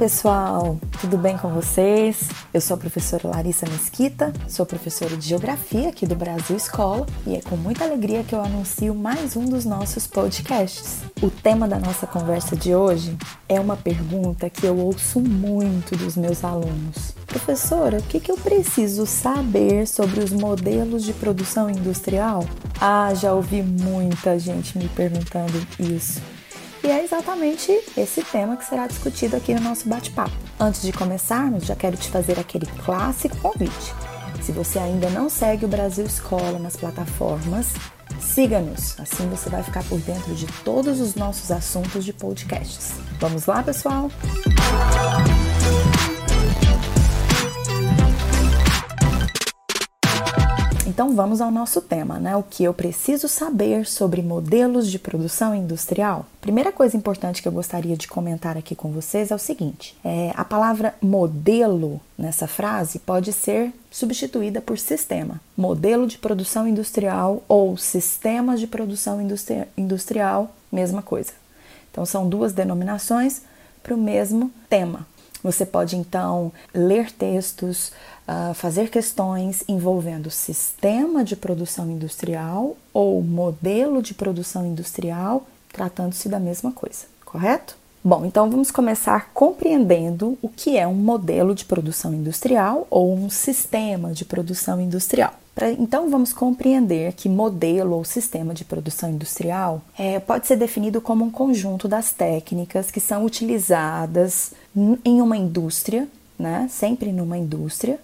pessoal, tudo bem com vocês? Eu sou a professora Larissa Mesquita, sou professora de Geografia aqui do Brasil Escola e é com muita alegria que eu anuncio mais um dos nossos podcasts. O tema da nossa conversa de hoje é uma pergunta que eu ouço muito dos meus alunos. Professora, o que, que eu preciso saber sobre os modelos de produção industrial? Ah, já ouvi muita gente me perguntando isso. E é exatamente esse tema que será discutido aqui no nosso bate-papo. Antes de começarmos, já quero te fazer aquele clássico convite. Se você ainda não segue o Brasil Escola nas plataformas, siga-nos, assim você vai ficar por dentro de todos os nossos assuntos de podcasts. Vamos lá, pessoal? Então vamos ao nosso tema, né? O que eu preciso saber sobre modelos de produção industrial? Primeira coisa importante que eu gostaria de comentar aqui com vocês é o seguinte: é, a palavra modelo nessa frase pode ser substituída por sistema. Modelo de produção industrial ou sistemas de produção industri industrial, mesma coisa. Então são duas denominações para o mesmo tema. Você pode então ler textos, uh, fazer questões envolvendo sistema de produção industrial ou modelo de produção industrial, tratando-se da mesma coisa, correto? Bom, então vamos começar compreendendo o que é um modelo de produção industrial ou um sistema de produção industrial. Então vamos compreender que modelo ou sistema de produção industrial é, pode ser definido como um conjunto das técnicas que são utilizadas em uma indústria, né? sempre numa indústria,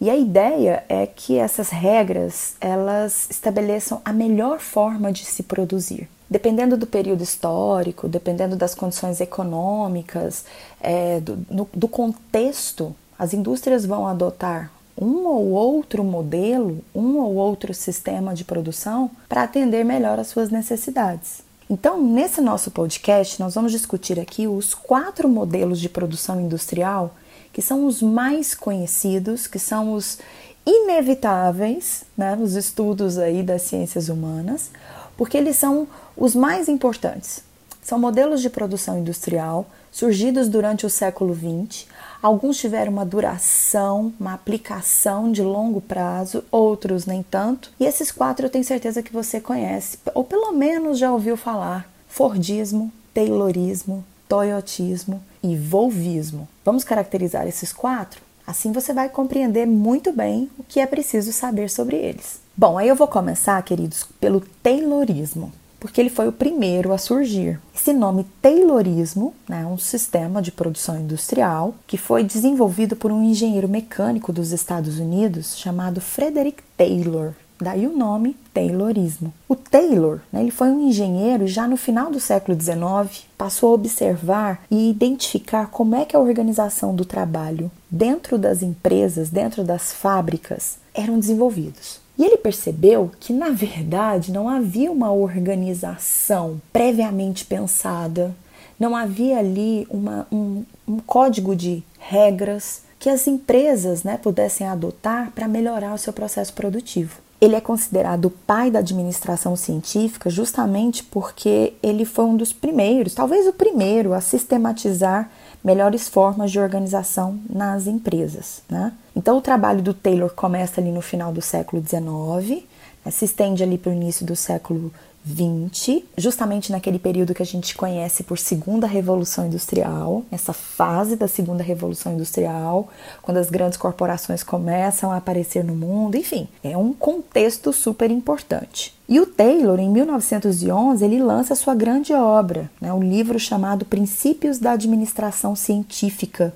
e a ideia é que essas regras elas estabeleçam a melhor forma de se produzir. Dependendo do período histórico, dependendo das condições econômicas, é, do, no, do contexto, as indústrias vão adotar um ou outro modelo, um ou outro sistema de produção para atender melhor às suas necessidades. Então, nesse nosso podcast, nós vamos discutir aqui os quatro modelos de produção industrial que são os mais conhecidos, que são os inevitáveis, né, nos estudos aí das ciências humanas, porque eles são os mais importantes. São modelos de produção industrial surgidos durante o século XX. Alguns tiveram uma duração, uma aplicação de longo prazo, outros nem tanto. E esses quatro eu tenho certeza que você conhece, ou pelo menos já ouviu falar: Fordismo, Taylorismo, Toyotismo e Volvismo. Vamos caracterizar esses quatro? Assim você vai compreender muito bem o que é preciso saber sobre eles. Bom, aí eu vou começar, queridos, pelo Taylorismo, porque ele foi o primeiro a surgir. Esse nome Taylorismo né, é um sistema de produção industrial que foi desenvolvido por um engenheiro mecânico dos Estados Unidos chamado Frederick Taylor. Daí o nome Taylorismo. O Taylor, né, ele foi um engenheiro já no final do século XIX, passou a observar e identificar como é que a organização do trabalho dentro das empresas, dentro das fábricas, eram desenvolvidos. E ele percebeu que, na verdade, não havia uma organização previamente pensada, não havia ali uma, um, um código de regras que as empresas né, pudessem adotar para melhorar o seu processo produtivo. Ele é considerado o pai da administração científica justamente porque ele foi um dos primeiros, talvez o primeiro, a sistematizar melhores formas de organização nas empresas. Né? Então, o trabalho do Taylor começa ali no final do século XIX, né, se estende ali para o início do século 20, justamente naquele período que a gente conhece por Segunda Revolução Industrial, essa fase da Segunda Revolução Industrial, quando as grandes corporações começam a aparecer no mundo, enfim, é um contexto super importante. E o Taylor, em 1911, ele lança sua grande obra, né, um livro chamado Princípios da Administração Científica,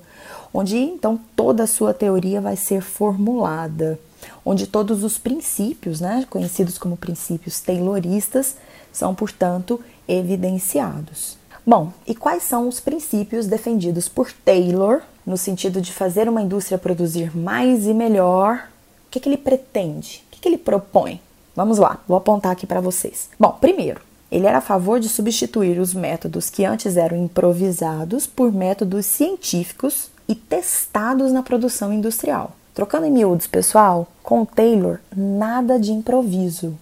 onde então toda a sua teoria vai ser formulada onde todos os princípios, né, conhecidos como princípios tayloristas, são, portanto, evidenciados. Bom, e quais são os princípios defendidos por Taylor no sentido de fazer uma indústria produzir mais e melhor? O que, que ele pretende? O que, que ele propõe? Vamos lá, vou apontar aqui para vocês. Bom, primeiro, ele era a favor de substituir os métodos que antes eram improvisados por métodos científicos e testados na produção industrial. Trocando em miúdos, pessoal, com Taylor, nada de improviso.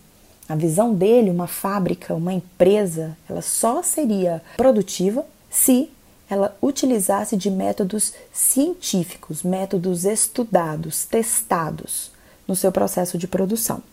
A visão dele, uma fábrica, uma empresa, ela só seria produtiva se ela utilizasse de métodos científicos, métodos estudados, testados no seu processo de produção.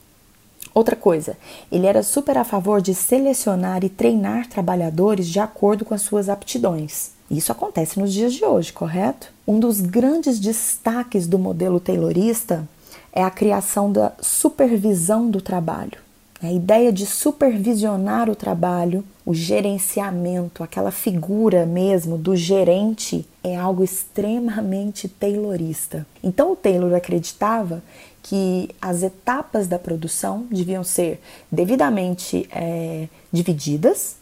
Outra coisa, ele era super a favor de selecionar e treinar trabalhadores de acordo com as suas aptidões. Isso acontece nos dias de hoje, correto? Um dos grandes destaques do modelo taylorista é a criação da supervisão do trabalho. A ideia de supervisionar o trabalho, o gerenciamento, aquela figura mesmo do gerente é algo extremamente taylorista. Então o Taylor acreditava que as etapas da produção deviam ser devidamente é, divididas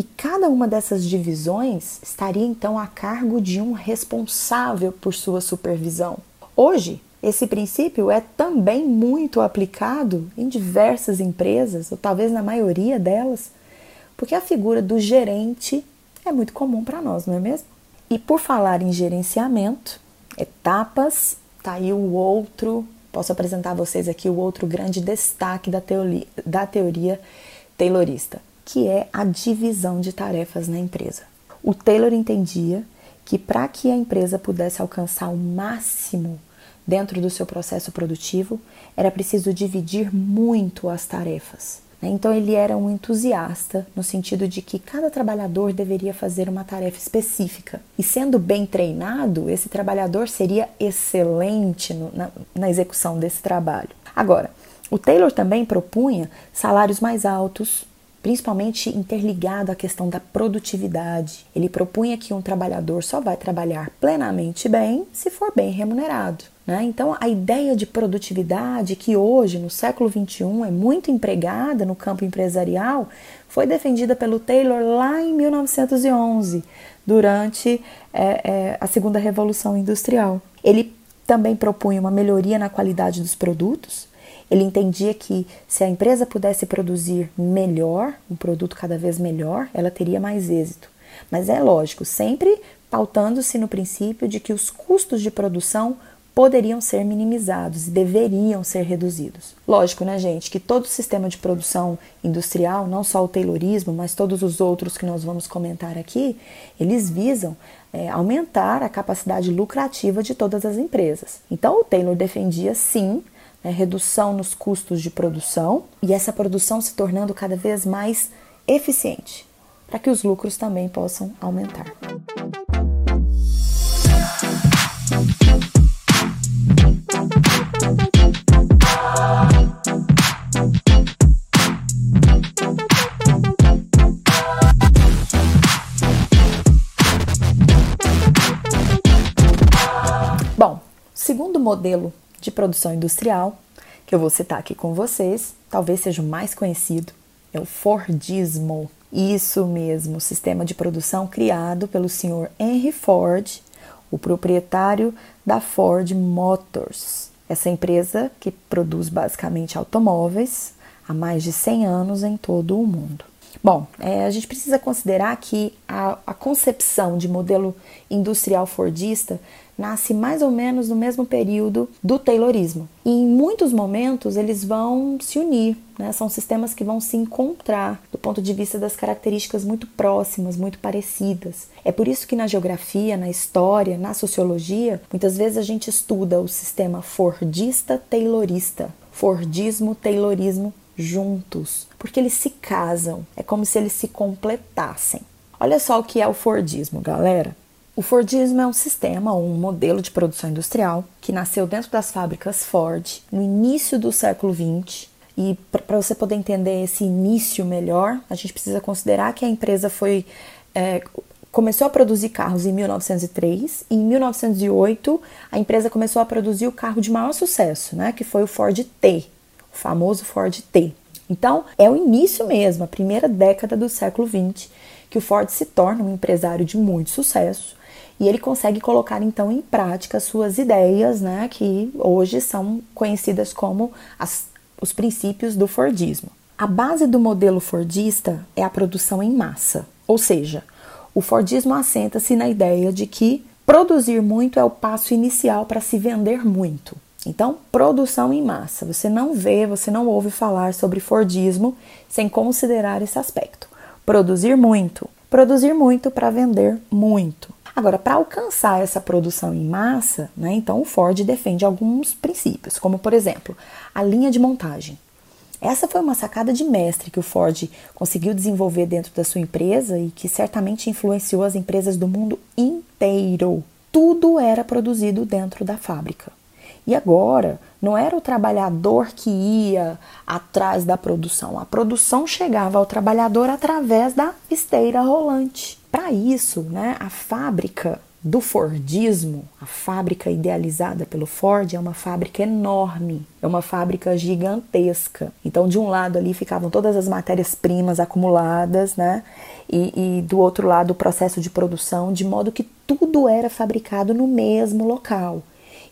e cada uma dessas divisões estaria então a cargo de um responsável por sua supervisão. Hoje, esse princípio é também muito aplicado em diversas empresas, ou talvez na maioria delas, porque a figura do gerente é muito comum para nós, não é mesmo? E por falar em gerenciamento, etapas, tá aí o outro, posso apresentar a vocês aqui o outro grande destaque da teoria, da teoria taylorista, que é a divisão de tarefas na empresa. O Taylor entendia que para que a empresa pudesse alcançar o máximo dentro do seu processo produtivo, era preciso dividir muito as tarefas. Né? Então ele era um entusiasta no sentido de que cada trabalhador deveria fazer uma tarefa específica. E sendo bem treinado, esse trabalhador seria excelente no, na, na execução desse trabalho. Agora, o Taylor também propunha salários mais altos, principalmente interligado à questão da produtividade. Ele propunha que um trabalhador só vai trabalhar plenamente bem se for bem remunerado. Né? Então, a ideia de produtividade, que hoje, no século XXI, é muito empregada no campo empresarial, foi defendida pelo Taylor lá em 1911, durante é, é, a segunda revolução industrial. Ele também propunha uma melhoria na qualidade dos produtos, ele entendia que se a empresa pudesse produzir melhor, um produto cada vez melhor, ela teria mais êxito. Mas é lógico, sempre pautando-se no princípio de que os custos de produção poderiam ser minimizados e deveriam ser reduzidos. Lógico, né, gente, que todo o sistema de produção industrial, não só o Taylorismo, mas todos os outros que nós vamos comentar aqui, eles visam é, aumentar a capacidade lucrativa de todas as empresas. Então, o Taylor defendia sim né, redução nos custos de produção e essa produção se tornando cada vez mais eficiente, para que os lucros também possam aumentar. Bom, segundo modelo de produção industrial, que eu vou citar aqui com vocês, talvez seja o mais conhecido, é o Fordismo. Isso mesmo, sistema de produção criado pelo senhor Henry Ford, o proprietário da Ford Motors. Essa empresa que produz basicamente automóveis há mais de 100 anos em todo o mundo. Bom, é, a gente precisa considerar que a, a, concepção de modelo industrial fordista nasce mais ou menos no mesmo período do Taylorismo. E em muitos momentos eles vão se unir, né? são sistemas que vão se encontrar do ponto de vista das características muito próximas, muito parecidas. É por isso que na geografia, na história, na sociologia, muitas vezes a gente estuda o sistema fordista-taylorista. Fordismo, Taylorismo juntos, porque eles se casam, é como se eles se completassem. Olha só o que é o Fordismo, galera. O Fordismo é um sistema ou um modelo de produção industrial que nasceu dentro das fábricas Ford no início do século XX. E para você poder entender esse início melhor, a gente precisa considerar que a empresa foi é, começou a produzir carros em 1903 e em 1908 a empresa começou a produzir o carro de maior sucesso, né, que foi o Ford T, o famoso Ford T. Então, é o início mesmo, a primeira década do século XX, que o Ford se torna um empresário de muito sucesso e ele consegue colocar então em prática suas ideias, né, que hoje são conhecidas como as, os princípios do Fordismo. A base do modelo Fordista é a produção em massa, ou seja, o Fordismo assenta-se na ideia de que produzir muito é o passo inicial para se vender muito. Então, produção em massa. Você não vê, você não ouve falar sobre Fordismo sem considerar esse aspecto. Produzir muito produzir muito para vender muito. Agora, para alcançar essa produção em massa, né, então o Ford defende alguns princípios, como por exemplo, a linha de montagem. Essa foi uma sacada de mestre que o Ford conseguiu desenvolver dentro da sua empresa e que certamente influenciou as empresas do mundo inteiro. Tudo era produzido dentro da fábrica. E agora, não era o trabalhador que ia atrás da produção, a produção chegava ao trabalhador através da esteira rolante. Para isso, né, a fábrica do Fordismo, a fábrica idealizada pelo Ford, é uma fábrica enorme, é uma fábrica gigantesca. Então, de um lado ali ficavam todas as matérias-primas acumuladas, né? E, e, do outro lado o processo de produção, de modo que tudo era fabricado no mesmo local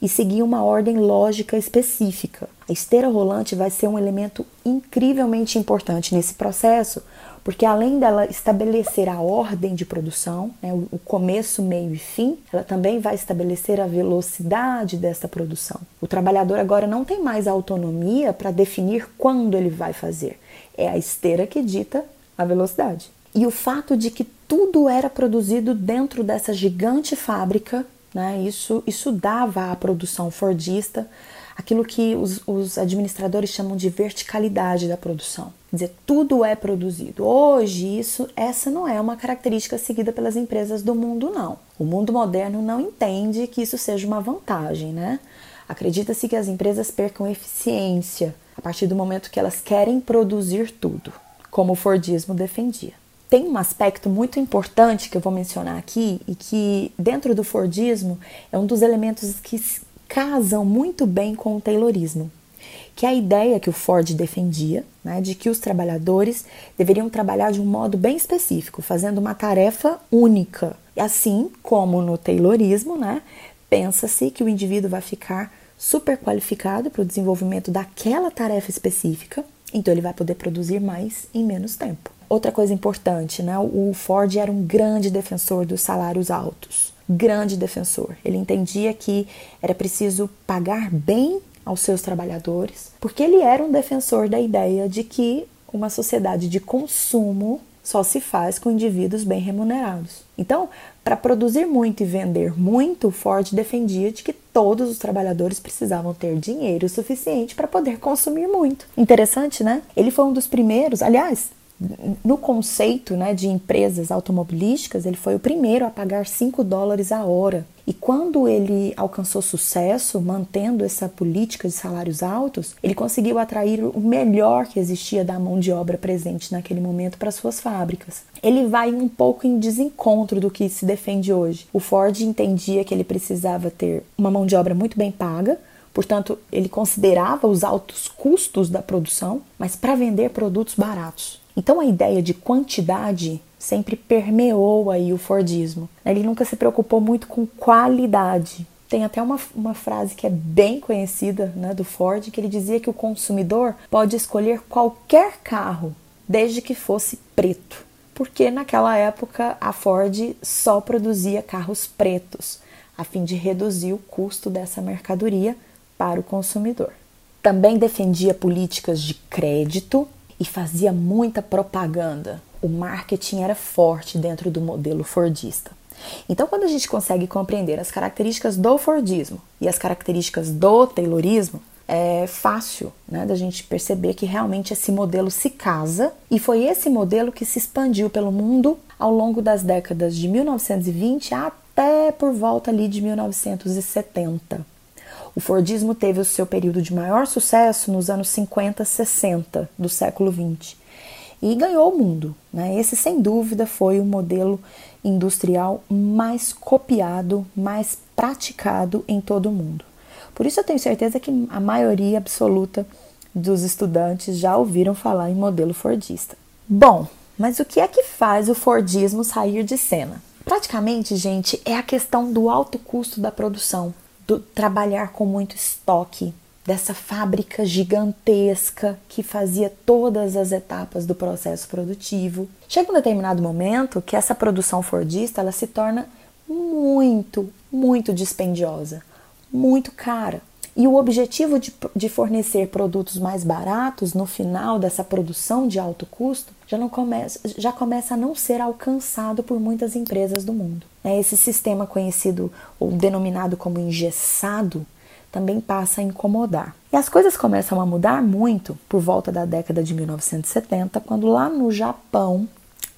e seguia uma ordem lógica específica. A esteira rolante vai ser um elemento incrivelmente importante nesse processo, porque além dela estabelecer a ordem de produção, né, o começo, meio e fim, ela também vai estabelecer a velocidade dessa produção. O trabalhador agora não tem mais autonomia para definir quando ele vai fazer. É a esteira que dita a velocidade. E o fato de que tudo era produzido dentro dessa gigante fábrica né? Isso, isso dava à produção fordista aquilo que os, os, administradores chamam de verticalidade da produção. Quer dizer, tudo é produzido. Hoje, isso, essa não é uma característica seguida pelas empresas do mundo, não. O mundo moderno não entende que isso seja uma vantagem, né? Acredita-se que as empresas percam eficiência a partir do momento que elas querem produzir tudo, como o Fordismo defendia tem um aspecto muito importante que eu vou mencionar aqui e que dentro do Fordismo é um dos elementos que casam muito bem com o Taylorismo, que é a ideia que o Ford defendia, né, de que os trabalhadores deveriam trabalhar de um modo bem específico, fazendo uma tarefa única. Assim como no Taylorismo, né, pensa-se que o indivíduo vai ficar super qualificado para o desenvolvimento daquela tarefa específica, então ele vai poder produzir mais em menos tempo. Outra coisa importante, né? O Ford era um grande defensor dos salários altos. Grande defensor. Ele entendia que era preciso pagar bem aos seus trabalhadores, porque ele era um defensor da ideia de que uma sociedade de consumo só se faz com indivíduos bem remunerados. Então, para produzir muito e vender muito, Ford defendia de que todos os trabalhadores precisavam ter dinheiro suficiente para poder consumir muito. Interessante, né? Ele foi um dos primeiros, aliás, no conceito né, de empresas automobilísticas, ele foi o primeiro a pagar 5 dólares a hora. E quando ele alcançou sucesso, mantendo essa política de salários altos, ele conseguiu atrair o melhor que existia da mão de obra presente naquele momento para suas fábricas. Ele vai um pouco em desencontro do que se defende hoje. O Ford entendia que ele precisava ter uma mão de obra muito bem paga, Portanto, ele considerava os altos custos da produção, mas para vender produtos baratos. Então a ideia de quantidade sempre permeou aí o Fordismo. Ele nunca se preocupou muito com qualidade. Tem até uma, uma frase que é bem conhecida né, do Ford, que ele dizia que o consumidor pode escolher qualquer carro, desde que fosse preto. Porque naquela época a Ford só produzia carros pretos, a fim de reduzir o custo dessa mercadoria para o consumidor. Também defendia políticas de crédito e fazia muita propaganda. O marketing era forte dentro do modelo Fordista. Então, quando a gente consegue compreender as características do Fordismo e as características do Taylorismo, é fácil né, da gente perceber que realmente esse modelo se casa e foi esse modelo que se expandiu pelo mundo ao longo das décadas de 1920 até por volta ali de 1970. O Fordismo teve o seu período de maior sucesso nos anos 50, 60 do século 20 e ganhou o mundo. Né? Esse, sem dúvida, foi o modelo industrial mais copiado, mais praticado em todo o mundo. Por isso, eu tenho certeza que a maioria absoluta dos estudantes já ouviram falar em modelo Fordista. Bom, mas o que é que faz o Fordismo sair de cena? Praticamente, gente, é a questão do alto custo da produção do trabalhar com muito estoque, dessa fábrica gigantesca que fazia todas as etapas do processo produtivo. Chega um determinado momento que essa produção fordista ela se torna muito, muito dispendiosa, muito cara. E o objetivo de, de, fornecer produtos mais baratos no final dessa produção de alto custo já, não começa, já começa a não ser alcançado por muitas empresas do mundo. É, esse sistema conhecido ou denominado como engessado também passa a incomodar. E as coisas começam a mudar muito por volta da década de 1970, quando lá no Japão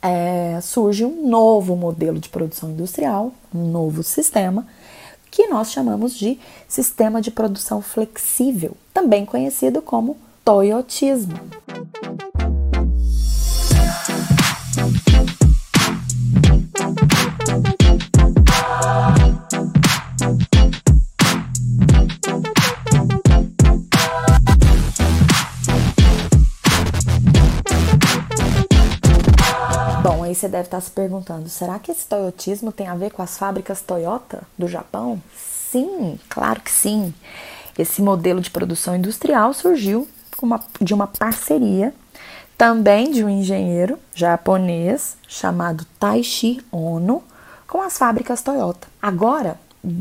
é, surge um novo modelo de produção industrial, um novo sistema que nós chamamos de sistema de produção flexível, também conhecido como toyotismo. Você deve estar se perguntando: será que esse toyotismo tem a ver com as fábricas Toyota do Japão? Sim, claro que sim. Esse modelo de produção industrial surgiu de uma parceria também de um engenheiro japonês chamado Taishi Ono com as fábricas Toyota. Agora,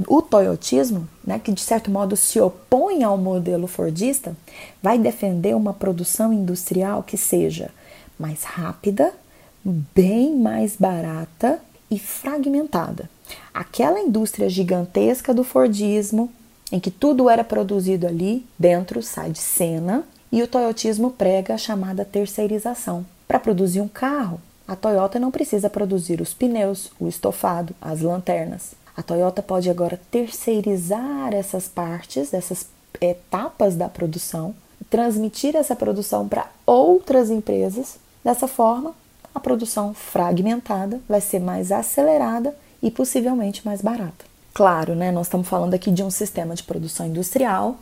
o toyotismo, né, que de certo modo se opõe ao modelo fordista, vai defender uma produção industrial que seja mais rápida, bem mais barata e fragmentada. Aquela indústria gigantesca do Fordismo, em que tudo era produzido ali dentro, sai de cena, e o Toyotismo prega a chamada terceirização. Para produzir um carro, a Toyota não precisa produzir os pneus, o estofado, as lanternas. A Toyota pode agora terceirizar essas partes, essas etapas da produção, transmitir essa produção para outras empresas. Dessa forma, a produção fragmentada vai ser mais acelerada e possivelmente mais barata. Claro, né, nós estamos falando aqui de um sistema de produção industrial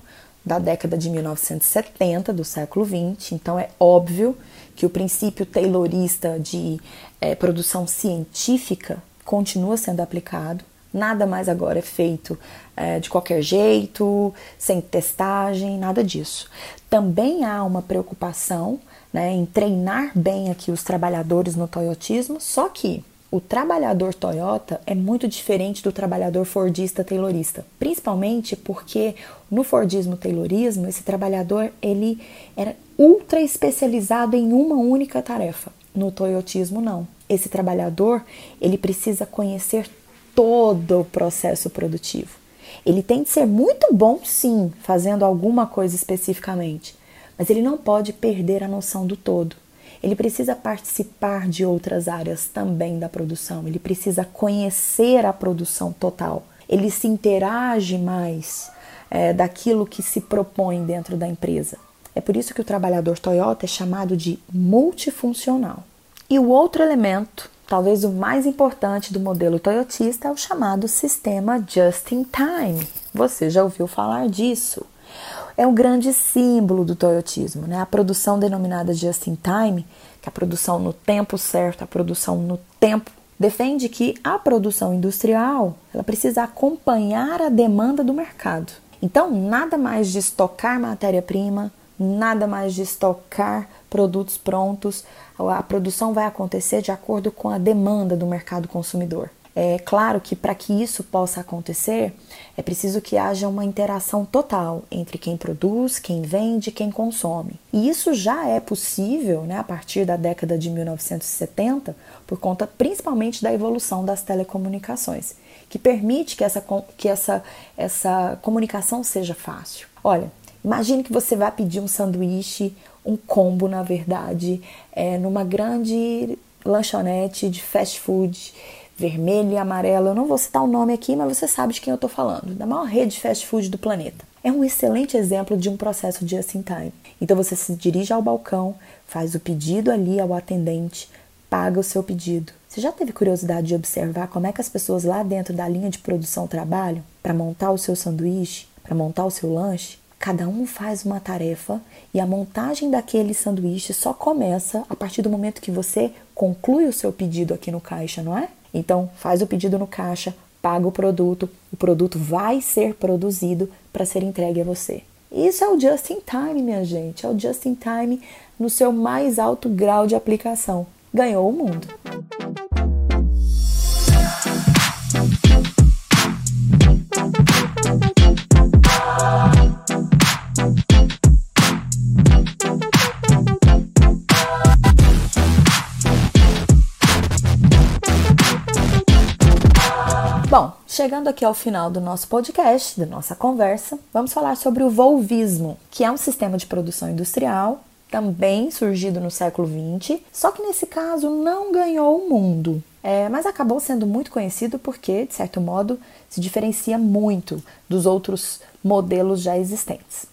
da década de 1970 do século 20, então é óbvio que o princípio taylorista de é, produção científica continua sendo aplicado. Nada mais agora é feito é, de qualquer jeito, sem testagem, nada disso. Também há uma preocupação né, em treinar bem aqui os trabalhadores no toyotismo, só que o trabalhador Toyota é muito diferente do trabalhador Fordista Taylorista, principalmente porque no Fordismo Taylorismo esse trabalhador ele era ultra especializado em uma única tarefa. No Toyotismo não. Esse trabalhador ele precisa conhecer todo o processo produtivo. Ele tem de ser muito bom, sim, fazendo alguma coisa especificamente, mas ele não pode perder a noção do todo. Ele precisa participar de outras áreas também da produção, ele precisa conhecer a produção total, ele se interage mais é, daquilo que se propõe dentro da empresa. É por isso que o trabalhador Toyota é chamado de multifuncional. E o outro elemento, talvez o mais importante do modelo toyotista, é o chamado sistema Just in Time. Você já ouviu falar disso? É um grande símbolo do toyotismo. Né? A produção denominada just in time, que é a produção no tempo certo, a produção no tempo, defende que a produção industrial ela precisa acompanhar a demanda do mercado. Então, nada mais de estocar matéria-prima, nada mais de estocar produtos prontos. A produção vai acontecer de acordo com a demanda do mercado consumidor. É claro que para que isso possa acontecer, é preciso que haja uma interação total entre quem produz, quem vende, quem consome. E isso já é possível né, a partir da década de 1970, por conta principalmente da evolução das telecomunicações, que permite que essa, que essa, essa comunicação seja fácil. Olha, imagine que você vai pedir um sanduíche, um combo, na verdade, é, numa grande lanchonete de fast food vermelho e amarelo. Eu não vou citar o nome aqui, mas você sabe de quem eu estou falando, da maior rede de fast food do planeta. É um excelente exemplo de um processo de just in time. Então você se dirige ao balcão, faz o pedido ali ao atendente, paga o seu pedido. Você já teve curiosidade de observar como é que as pessoas lá dentro da linha de produção trabalham para montar o seu sanduíche, para montar o seu lanche? Cada um faz uma tarefa e a montagem daquele sanduíche só começa a partir do momento que você conclui o seu pedido aqui no caixa, não é? Então, faz o pedido no caixa, paga o produto, o produto vai ser produzido para ser entregue a você. Isso é o just in time, minha gente, é o just in time no seu mais alto grau de aplicação. Ganhou o mundo. Bom, chegando aqui ao final do nosso podcast, da nossa conversa, vamos falar sobre o volvismo, que é um sistema de produção industrial também surgido no século XX, só que nesse caso não ganhou o mundo. É, mas acabou sendo muito conhecido porque, de certo modo, se diferencia muito dos outros modelos já existentes.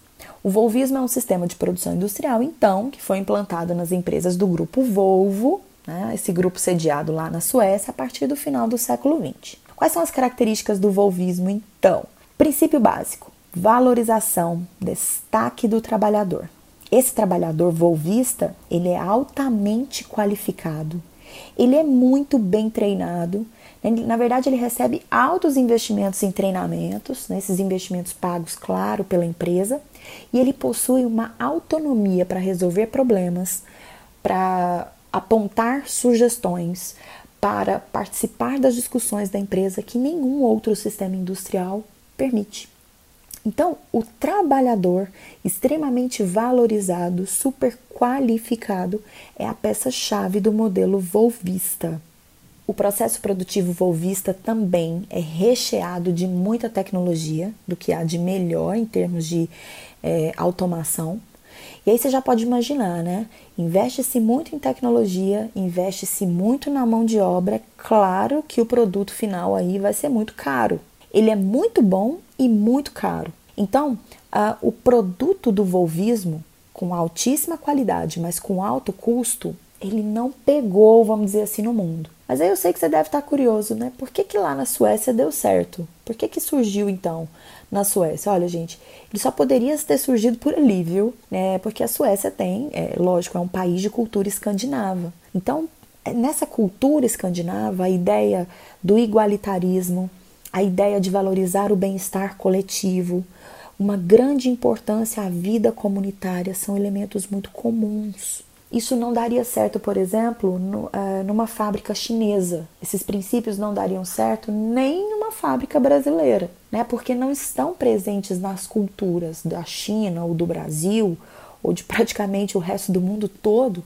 O Volvismo é um sistema de produção industrial, então, que foi implantado nas empresas do grupo Volvo, né, esse grupo sediado lá na Suécia, a partir do final do século XX. Quais são as características do Volvismo, então? Princípio básico: valorização, destaque do trabalhador. Esse trabalhador volvista, ele é altamente qualificado, ele é muito bem treinado. Né? Na verdade, ele recebe altos investimentos em treinamentos, né? esses investimentos pagos, claro, pela empresa, e ele possui uma autonomia para resolver problemas, para apontar sugestões, para participar das discussões da empresa que nenhum outro sistema industrial permite. Então, o trabalhador extremamente valorizado, super qualificado, é a peça-chave do modelo volvista. O processo produtivo volvista também é recheado de muita tecnologia, do que há de melhor em termos de é, automação. E aí você já pode imaginar, né? Investe-se muito em tecnologia, investe-se muito na mão de obra. Claro que o produto final aí vai ser muito caro. Ele é muito bom e muito caro. Então, uh, o produto do volvismo, com altíssima qualidade, mas com alto custo, ele não pegou, vamos dizer assim, no mundo. Mas aí eu sei que você deve estar curioso, né? Por que, que lá na Suécia deu certo? Por que, que surgiu então na Suécia? Olha, gente, ele só poderia ter surgido por ali, viu? É, porque a Suécia tem, é, lógico, é um país de cultura escandinava. Então, é, nessa cultura escandinava, a ideia do igualitarismo, a ideia de valorizar o bem-estar coletivo, uma grande importância à vida comunitária são elementos muito comuns. Isso não daria certo, por exemplo, no, uh, numa fábrica chinesa. Esses princípios não dariam certo nem numa fábrica brasileira, né? Porque não estão presentes nas culturas da China ou do Brasil ou de praticamente o resto do mundo todo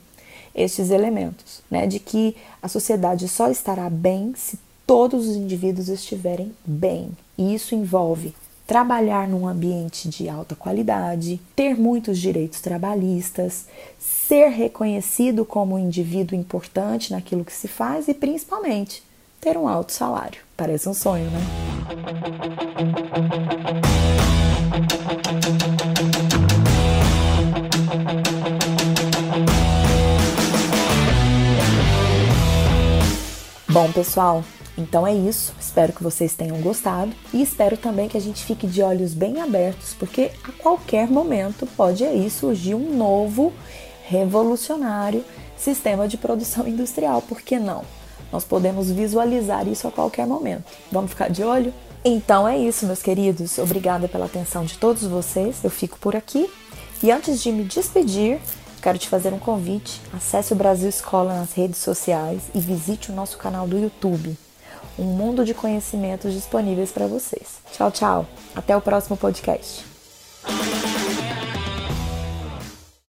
estes elementos, né? De que a sociedade só estará bem se todos os indivíduos estiverem bem. E isso envolve trabalhar num ambiente de alta qualidade, ter muitos direitos trabalhistas, ser reconhecido como um indivíduo importante naquilo que se faz e principalmente ter um alto salário. Parece um sonho, né? Bom, pessoal, então é isso, espero que vocês tenham gostado e espero também que a gente fique de olhos bem abertos, porque a qualquer momento pode aí surgir um novo revolucionário sistema de produção industrial, por que não? Nós podemos visualizar isso a qualquer momento. Vamos ficar de olho? Então é isso, meus queridos. Obrigada pela atenção de todos vocês. Eu fico por aqui. E antes de me despedir, quero te fazer um convite. Acesse o Brasil Escola nas redes sociais e visite o nosso canal do YouTube um mundo de conhecimentos disponíveis para vocês. Tchau, tchau. Até o próximo podcast.